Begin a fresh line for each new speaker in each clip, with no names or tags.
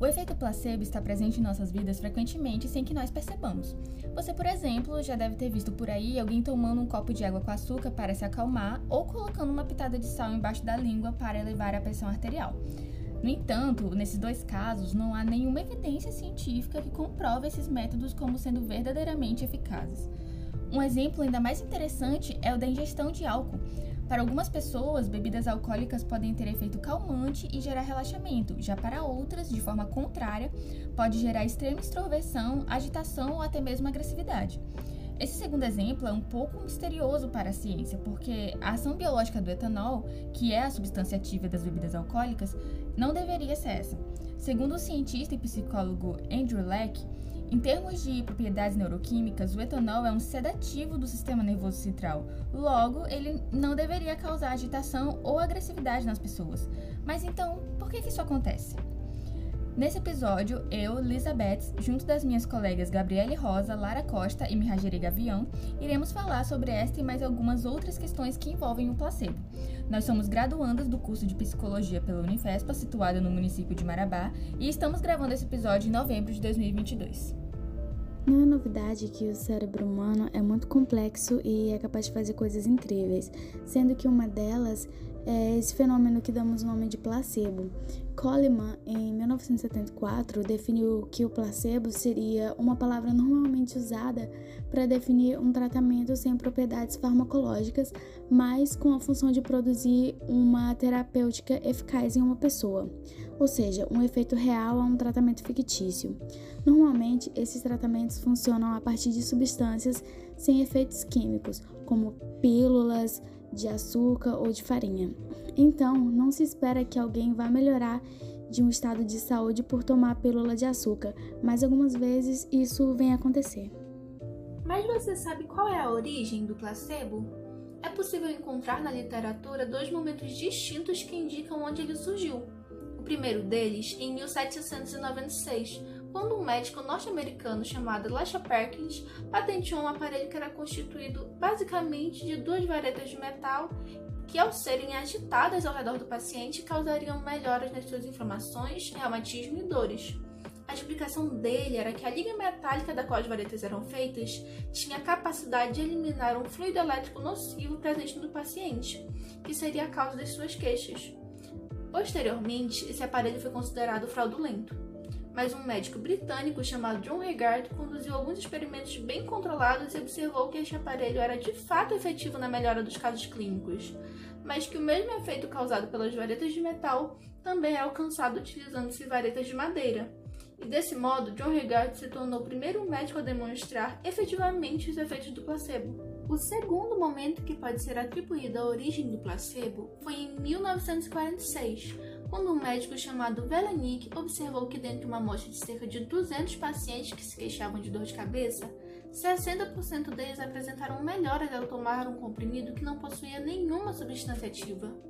O efeito placebo está presente em nossas vidas frequentemente sem que nós percebamos. Você, por exemplo, já deve ter visto por aí alguém tomando um copo de água com açúcar para se acalmar ou colocando uma pitada de sal embaixo da língua para elevar a pressão arterial. No entanto, nesses dois casos, não há nenhuma evidência científica que comprove esses métodos como sendo verdadeiramente eficazes. Um exemplo ainda mais interessante é o da ingestão de álcool. Para algumas pessoas, bebidas alcoólicas podem ter efeito calmante e gerar relaxamento, já para outras, de forma contrária, pode gerar extrema extroversão, agitação ou até mesmo agressividade. Esse segundo exemplo é um pouco misterioso para a ciência, porque a ação biológica do etanol, que é a substância ativa das bebidas alcoólicas, não deveria ser essa. Segundo o cientista e psicólogo Andrew Leck, em termos de propriedades neuroquímicas, o etanol é um sedativo do sistema nervoso central. Logo, ele não deveria causar agitação ou agressividade nas pessoas. Mas então, por que, isso acontece? Nesse episódio, eu, Elizabeth, junto das minhas colegas Gabriele Rosa, Lara Costa e Mihajiri Gavião, iremos falar sobre esta e mais algumas outras questões que envolvem o placebo. Nós somos graduandas do curso de Psicologia pela Unifespa, situado no município de Marabá, e estamos gravando esse episódio em novembro de 2022.
Não é novidade que o cérebro humano é muito complexo e é capaz de fazer coisas incríveis, sendo que uma delas é esse fenômeno que damos o nome de placebo. Coleman, em 1974, definiu que o placebo seria uma palavra normalmente usada para definir um tratamento sem propriedades farmacológicas, mas com a função de produzir uma terapêutica eficaz em uma pessoa, ou seja, um efeito real a um tratamento fictício. Normalmente, esses tratamentos funcionam a partir de substâncias sem efeitos químicos, como pílulas, de açúcar ou de farinha. Então, não se espera que alguém vá melhorar de um estado de saúde por tomar pílula de açúcar, mas algumas vezes isso vem acontecer.
Mas você sabe qual é a origem do placebo? É possível encontrar na literatura dois momentos distintos que indicam onde ele surgiu. Primeiro deles em 1796, quando um médico norte-americano chamado Lasha Perkins patenteou um aparelho que era constituído basicamente de duas varetas de metal que, ao serem agitadas ao redor do paciente, causariam melhoras nas suas inflamações, reumatismo e dores. A explicação dele era que a liga metálica da qual as varetas eram feitas tinha a capacidade de eliminar um fluido elétrico nocivo presente no paciente, que seria a causa das suas queixas. Posteriormente, esse aparelho foi considerado fraudulento mas um médico britânico chamado John Regard conduziu alguns experimentos bem controlados e observou que este aparelho era de fato efetivo na melhora dos casos clínicos, mas que o mesmo efeito causado pelas varetas de metal também é alcançado utilizando-se varetas de madeira. E desse modo, John Regard se tornou o primeiro médico a demonstrar efetivamente os efeitos do placebo. O segundo momento que pode ser atribuído à origem do placebo foi em 1946, quando um médico chamado Velenik observou que dentro de uma amostra de cerca de 200 pacientes que se queixavam de dor de cabeça, 60% deles apresentaram melhoras ao tomar um comprimido que não possuía nenhuma substância ativa.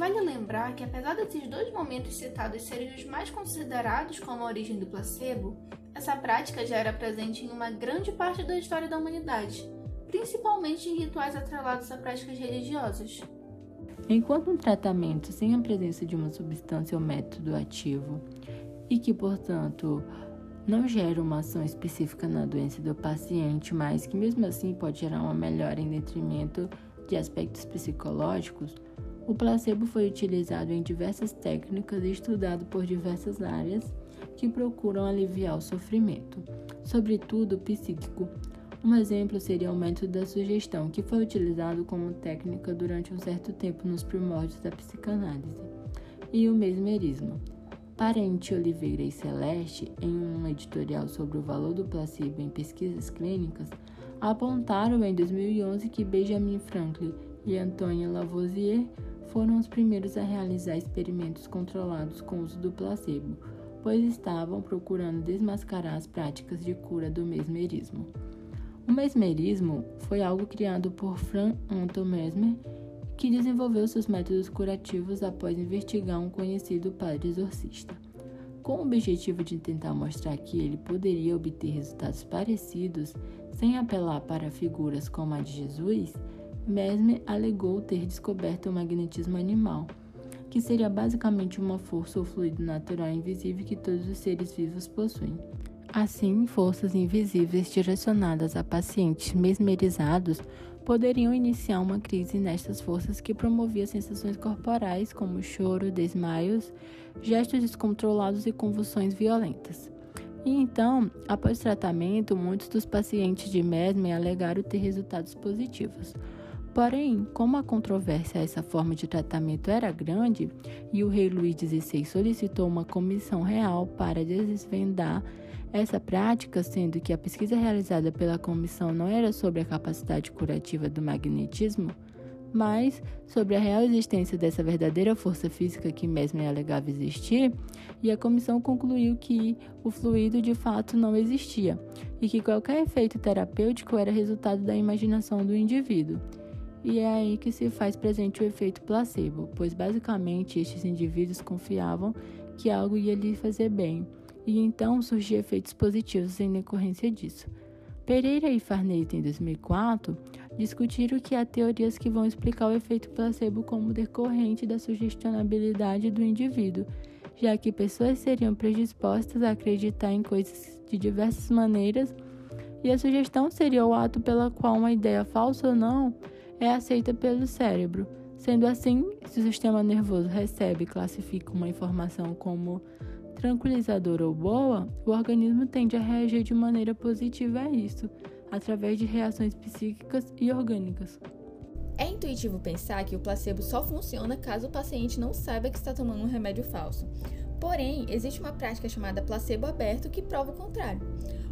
Vale lembrar que, apesar desses dois momentos citados serem os mais considerados como a origem do placebo, essa prática já era presente em uma grande parte da história da humanidade, principalmente em rituais atrelados a práticas religiosas.
Enquanto um tratamento sem a presença de uma substância ou método ativo e que, portanto, não gera uma ação específica na doença do paciente, mas que mesmo assim pode gerar uma melhora em detrimento de aspectos psicológicos, o placebo foi utilizado em diversas técnicas e estudado por diversas áreas que procuram aliviar o sofrimento, sobretudo psíquico, um exemplo seria o método da sugestão, que foi utilizado como técnica durante um certo tempo nos primórdios da psicanálise, e o mesmerismo. Parente Oliveira e Celeste, em um editorial sobre o valor do placebo em pesquisas clínicas, apontaram em 2011 que Benjamin Franklin e Antoine Lavoisier foram os primeiros a realizar experimentos controlados com o uso do placebo, pois estavam procurando desmascarar as práticas de cura do mesmerismo. O mesmerismo foi algo criado por Frank Anton Mesmer, que desenvolveu seus métodos curativos após investigar um conhecido padre exorcista. Com o objetivo de tentar mostrar que ele poderia obter resultados parecidos sem apelar para figuras como a de Jesus, Mesmer alegou ter descoberto o magnetismo animal, que seria basicamente uma força ou fluido natural invisível que todos os seres vivos possuem. Assim, forças invisíveis direcionadas a pacientes mesmerizados poderiam iniciar uma crise nestas forças que promovia sensações corporais como choro, desmaios, gestos descontrolados e convulsões violentas. E então, após tratamento, muitos dos pacientes de Mesmer alegaram ter resultados positivos. Porém, como a controvérsia a essa forma de tratamento era grande e o rei Luís XVI solicitou uma comissão real para desvendar essa prática, sendo que a pesquisa realizada pela comissão não era sobre a capacidade curativa do magnetismo, mas sobre a real existência dessa verdadeira força física que Mesmer alegava existir, e a comissão concluiu que o fluido de fato não existia e que qualquer efeito terapêutico era resultado da imaginação do indivíduo. E é aí que se faz presente o efeito placebo, pois basicamente estes indivíduos confiavam que algo ia lhe fazer bem, e então surgiam efeitos positivos em decorrência disso. Pereira e Farneta, em 2004, discutiram que há teorias que vão explicar o efeito placebo como decorrente da sugestionabilidade do indivíduo, já que pessoas seriam predispostas a acreditar em coisas de diversas maneiras e a sugestão seria o ato pela qual uma ideia falsa ou não é aceita pelo cérebro. Sendo assim, se o sistema nervoso recebe e classifica uma informação como tranquilizadora ou boa, o organismo tende a reagir de maneira positiva a isso, através de reações psíquicas e orgânicas.
É intuitivo pensar que o placebo só funciona caso o paciente não saiba que está tomando um remédio falso. Porém, existe uma prática chamada placebo aberto que prova o contrário.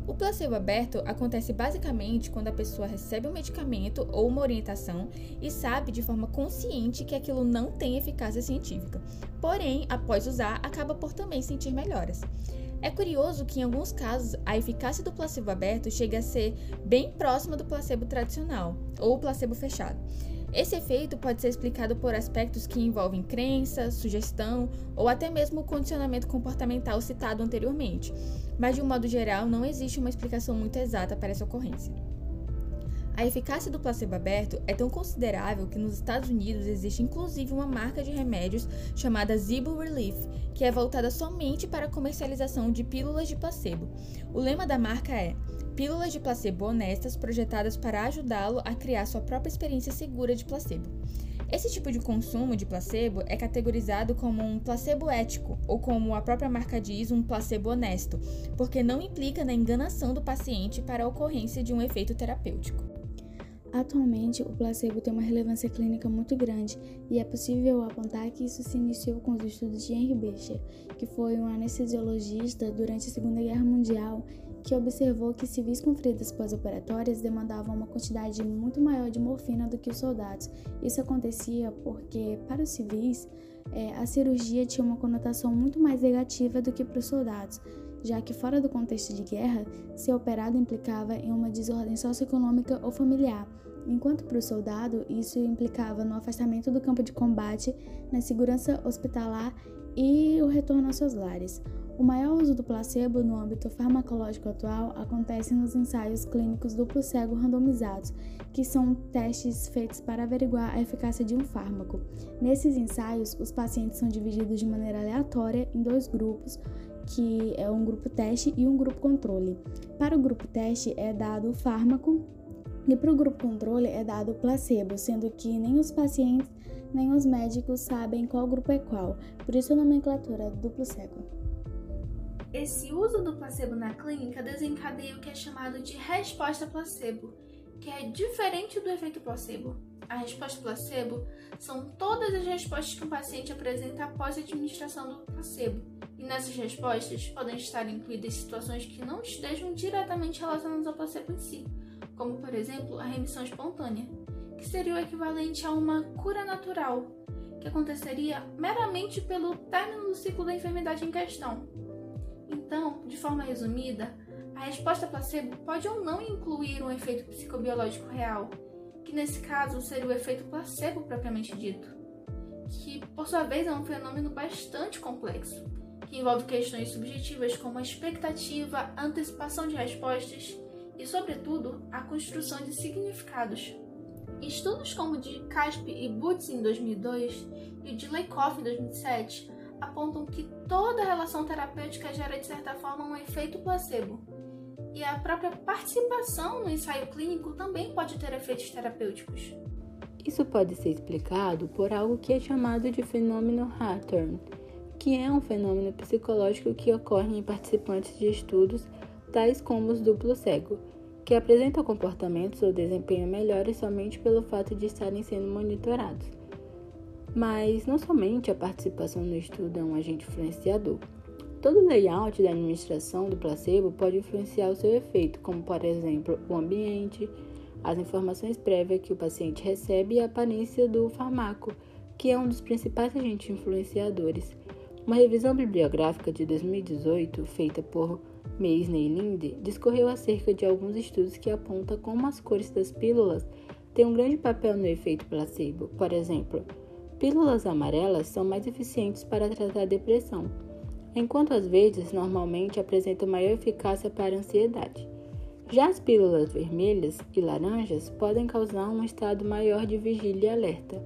O placebo aberto acontece basicamente quando a pessoa recebe um medicamento ou uma orientação e sabe de forma consciente que aquilo não tem eficácia científica. Porém, após usar, acaba por também sentir melhoras. É curioso que, em alguns casos, a eficácia do placebo aberto chega a ser bem próxima do placebo tradicional, ou placebo fechado. Esse efeito pode ser explicado por aspectos que envolvem crença, sugestão ou até mesmo o condicionamento comportamental citado anteriormente, mas de um modo geral não existe uma explicação muito exata para essa ocorrência. A eficácia do placebo aberto é tão considerável que nos Estados Unidos existe inclusive uma marca de remédios chamada Zibo Relief, que é voltada somente para a comercialização de pílulas de placebo. O lema da marca é Pílulas de placebo honestas projetadas para ajudá-lo a criar sua própria experiência segura de placebo. Esse tipo de consumo de placebo é categorizado como um placebo ético, ou como a própria marca diz, um placebo honesto, porque não implica na enganação do paciente para a ocorrência de um efeito terapêutico.
Atualmente, o placebo tem uma relevância clínica muito grande e é possível apontar que isso se iniciou com os estudos de Henry Becher, que foi um anestesiologista durante a Segunda Guerra Mundial que observou que civis com feridas pós-operatórias demandavam uma quantidade muito maior de morfina do que os soldados. Isso acontecia porque, para os civis, é, a cirurgia tinha uma conotação muito mais negativa do que para os soldados, já que, fora do contexto de guerra, ser operado implicava em uma desordem socioeconômica ou familiar, enquanto para o soldado isso implicava no afastamento do campo de combate, na segurança hospitalar e o retorno aos seus lares. O maior uso do placebo no âmbito farmacológico atual acontece nos ensaios clínicos duplo cego randomizados, que são testes feitos para averiguar a eficácia de um fármaco. Nesses ensaios, os pacientes são divididos de maneira aleatória em dois grupos, que é um grupo teste e um grupo controle. Para o grupo teste é dado o fármaco e para o grupo controle é dado o placebo, sendo que nem os pacientes nem os médicos sabem qual grupo é qual, por isso a nomenclatura duplo cego.
Esse uso do placebo na clínica desencadeia o que é chamado de resposta placebo, que é diferente do efeito placebo. A resposta placebo são todas as respostas que um paciente apresenta após a administração do placebo, e nessas respostas podem estar incluídas situações que não estejam diretamente relacionadas ao placebo em si, como por exemplo a remissão espontânea, que seria o equivalente a uma cura natural, que aconteceria meramente pelo término do ciclo da enfermidade em questão. Então, de forma resumida, a resposta placebo pode ou não incluir um efeito psicobiológico real, que nesse caso seria o efeito placebo propriamente dito, que por sua vez é um fenômeno bastante complexo, que envolve questões subjetivas como a expectativa, a antecipação de respostas e, sobretudo, a construção de significados. Estudos como o de Casp e Butz em 2002 e o de Lakoff em 2007 apontam que toda relação terapêutica gera, de certa forma, um efeito placebo. E a própria participação no ensaio clínico também pode ter efeitos terapêuticos.
Isso pode ser explicado por algo que é chamado de fenômeno Hawthorne, que é um fenômeno psicológico que ocorre em participantes de estudos tais como os duplo cego, que apresentam comportamentos ou desempenho melhores somente pelo fato de estarem sendo monitorados. Mas não somente a participação no estudo é um agente influenciador. Todo layout da administração do placebo pode influenciar o seu efeito, como por exemplo o ambiente, as informações prévias que o paciente recebe e a aparência do fármaco, que é um dos principais agentes influenciadores. Uma revisão bibliográfica de 2018, feita por Meisner Linde, discorreu acerca de alguns estudos que apontam como as cores das pílulas têm um grande papel no efeito placebo. Por exemplo, pílulas amarelas são mais eficientes para tratar depressão, enquanto as verdes normalmente apresentam maior eficácia para a ansiedade. Já as pílulas vermelhas e laranjas podem causar um estado maior de vigília e alerta,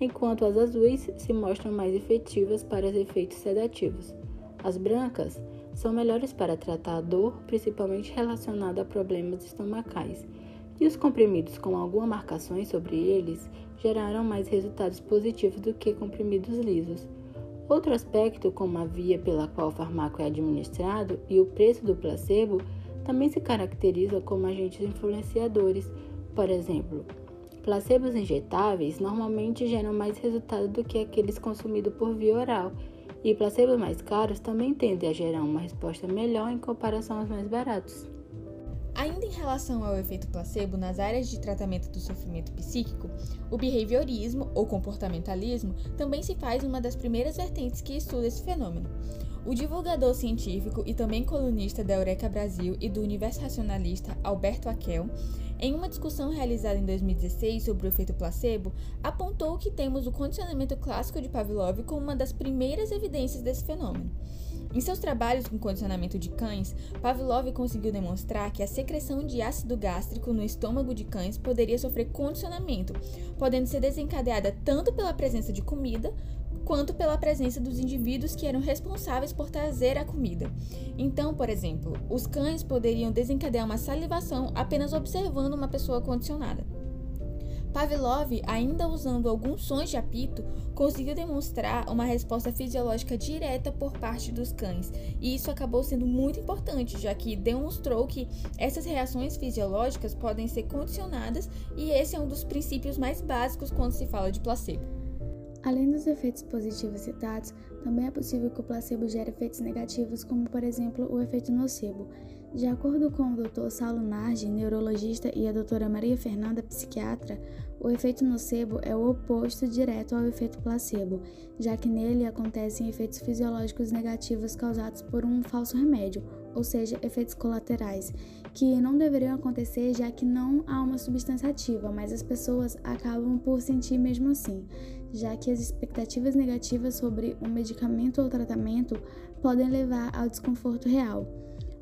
enquanto as azuis se mostram mais efetivas para os efeitos sedativos. As brancas são melhores para tratar a dor, principalmente relacionada a problemas estomacais, e os comprimidos com algumas marcações sobre eles geraram mais resultados positivos do que comprimidos lisos. Outro aspecto, como a via pela qual o fármaco é administrado e o preço do placebo, também se caracteriza como agentes influenciadores. Por exemplo, placebos injetáveis normalmente geram mais resultado do que aqueles consumidos por via oral e placebos mais caros também tendem a gerar uma resposta melhor em comparação aos mais baratos.
Ainda em relação ao efeito placebo nas áreas de tratamento do sofrimento psíquico, o behaviorismo ou comportamentalismo também se faz uma das primeiras vertentes que estuda esse fenômeno. O divulgador científico e também colunista da Eureka Brasil e do Universo Racionalista, Alberto Aquel, em uma discussão realizada em 2016 sobre o efeito placebo, apontou que temos o condicionamento clássico de Pavlov como uma das primeiras evidências desse fenômeno. Em seus trabalhos com condicionamento de cães, Pavlov conseguiu demonstrar que a secreção de ácido gástrico no estômago de cães poderia sofrer condicionamento, podendo ser desencadeada tanto pela presença de comida quanto pela presença dos indivíduos que eram responsáveis por trazer a comida. Então, por exemplo, os cães poderiam desencadear uma salivação apenas observando uma pessoa condicionada. Pavlov, ainda usando alguns sons de apito, conseguiu demonstrar uma resposta fisiológica direta por parte dos cães, e isso acabou sendo muito importante, já que demonstrou que essas reações fisiológicas podem ser condicionadas, e esse é um dos princípios mais básicos quando se fala de placebo.
Além dos efeitos positivos citados, também é possível que o placebo gere efeitos negativos, como por exemplo o efeito nocebo. De acordo com o Dr. Saulo Nardi, neurologista, e a doutora Maria Fernanda, psiquiatra, o efeito nocebo é o oposto direto ao efeito placebo, já que nele acontecem efeitos fisiológicos negativos causados por um falso remédio, ou seja, efeitos colaterais, que não deveriam acontecer já que não há uma substância ativa, mas as pessoas acabam por sentir mesmo assim já que as expectativas negativas sobre um medicamento ou tratamento podem levar ao desconforto real.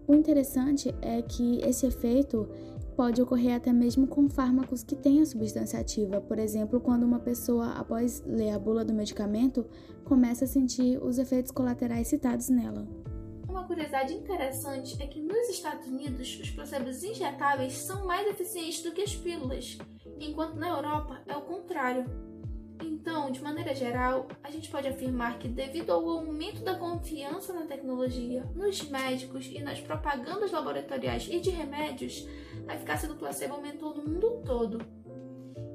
O interessante é que esse efeito pode ocorrer até mesmo com fármacos que têm a substância ativa, por exemplo, quando uma pessoa, após ler a bula do medicamento, começa a sentir os efeitos colaterais citados nela.
Uma curiosidade interessante é que nos Estados Unidos os placebos injetáveis são mais eficientes do que as pílulas, enquanto na Europa é o contrário. Então, de maneira geral, a gente pode afirmar que, devido ao aumento da confiança na tecnologia, nos médicos e nas propagandas laboratoriais e de remédios, a eficácia do placebo aumentou no mundo todo.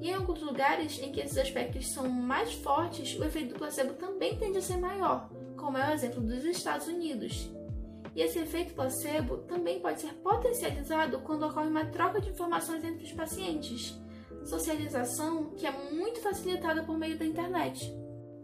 E em alguns lugares em que esses aspectos são mais fortes, o efeito do placebo também tende a ser maior, como é o exemplo dos Estados Unidos. E esse efeito placebo também pode ser potencializado quando ocorre uma troca de informações entre os pacientes socialização que é muito facilitada por meio da internet.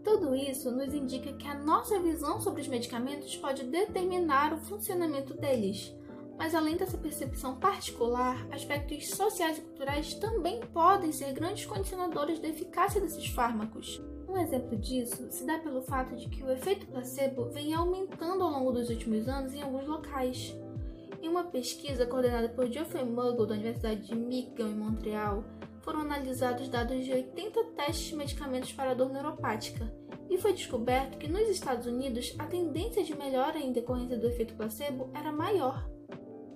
Tudo isso nos indica que a nossa visão sobre os medicamentos pode determinar o funcionamento deles. Mas além dessa percepção particular, aspectos sociais e culturais também podem ser grandes condicionadores da eficácia desses fármacos. Um exemplo disso se dá pelo fato de que o efeito placebo vem aumentando ao longo dos últimos anos em alguns locais. Em uma pesquisa coordenada por Geoffrey Muggle da Universidade de Michigan em Montreal, foram analisados dados de 80 testes de medicamentos para dor neuropática e foi descoberto que nos Estados Unidos a tendência de melhora em decorrência do efeito placebo era maior.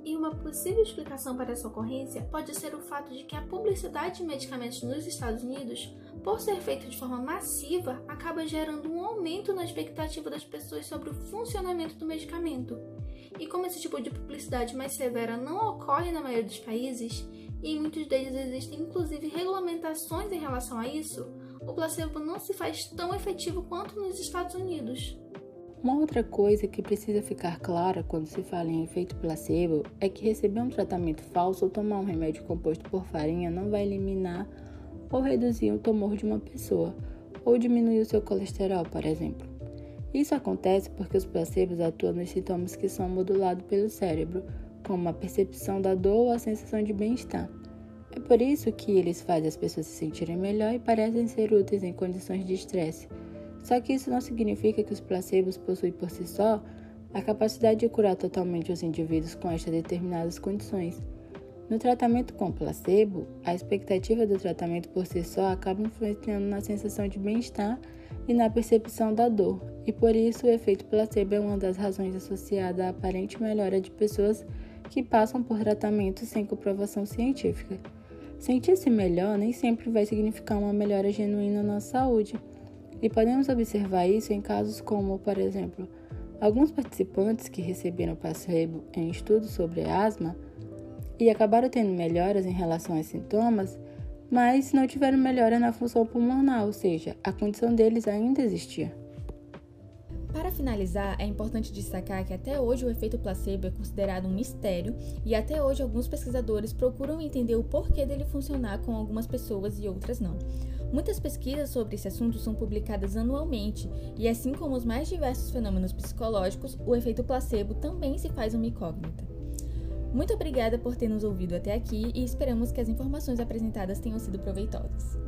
E uma possível explicação para essa ocorrência pode ser o fato de que a publicidade de medicamentos nos Estados Unidos, por ser feita de forma massiva, acaba gerando um aumento na expectativa das pessoas sobre o funcionamento do medicamento. E como esse tipo de publicidade mais severa não ocorre na maioria dos países, e em muitos deles existem inclusive regulamentações em relação a isso, o placebo não se faz tão efetivo quanto nos Estados Unidos.
Uma outra coisa que precisa ficar clara quando se fala em efeito placebo é que receber um tratamento falso ou tomar um remédio composto por farinha não vai eliminar ou reduzir o tumor de uma pessoa, ou diminuir o seu colesterol, por exemplo. Isso acontece porque os placebos atuam nos sintomas que são modulados pelo cérebro, como a percepção da dor ou a sensação de bem-estar. É por isso que eles fazem as pessoas se sentirem melhor e parecem ser úteis em condições de estresse só que isso não significa que os placebos possuem por si só a capacidade de curar totalmente os indivíduos com estas determinadas condições. No tratamento com placebo, a expectativa do tratamento por si só acaba influenciando na sensação de bem-estar e na percepção da dor, e por isso o efeito placebo é uma das razões associada à aparente melhora de pessoas que passam por tratamento sem comprovação científica. Sentir-se melhor nem sempre vai significar uma melhora genuína na saúde. E podemos observar isso em casos como, por exemplo, alguns participantes que receberam placebo em estudos sobre asma e acabaram tendo melhoras em relação aos sintomas, mas não tiveram melhora na função pulmonar, ou seja, a condição deles ainda existia.
Para finalizar, é importante destacar que até hoje o efeito placebo é considerado um mistério e até hoje alguns pesquisadores procuram entender o porquê dele funcionar com algumas pessoas e outras não. Muitas pesquisas sobre esse assunto são publicadas anualmente, e assim como os mais diversos fenômenos psicológicos, o efeito placebo também se faz uma incógnita. Muito obrigada por ter nos ouvido até aqui e esperamos que as informações apresentadas tenham sido proveitosas.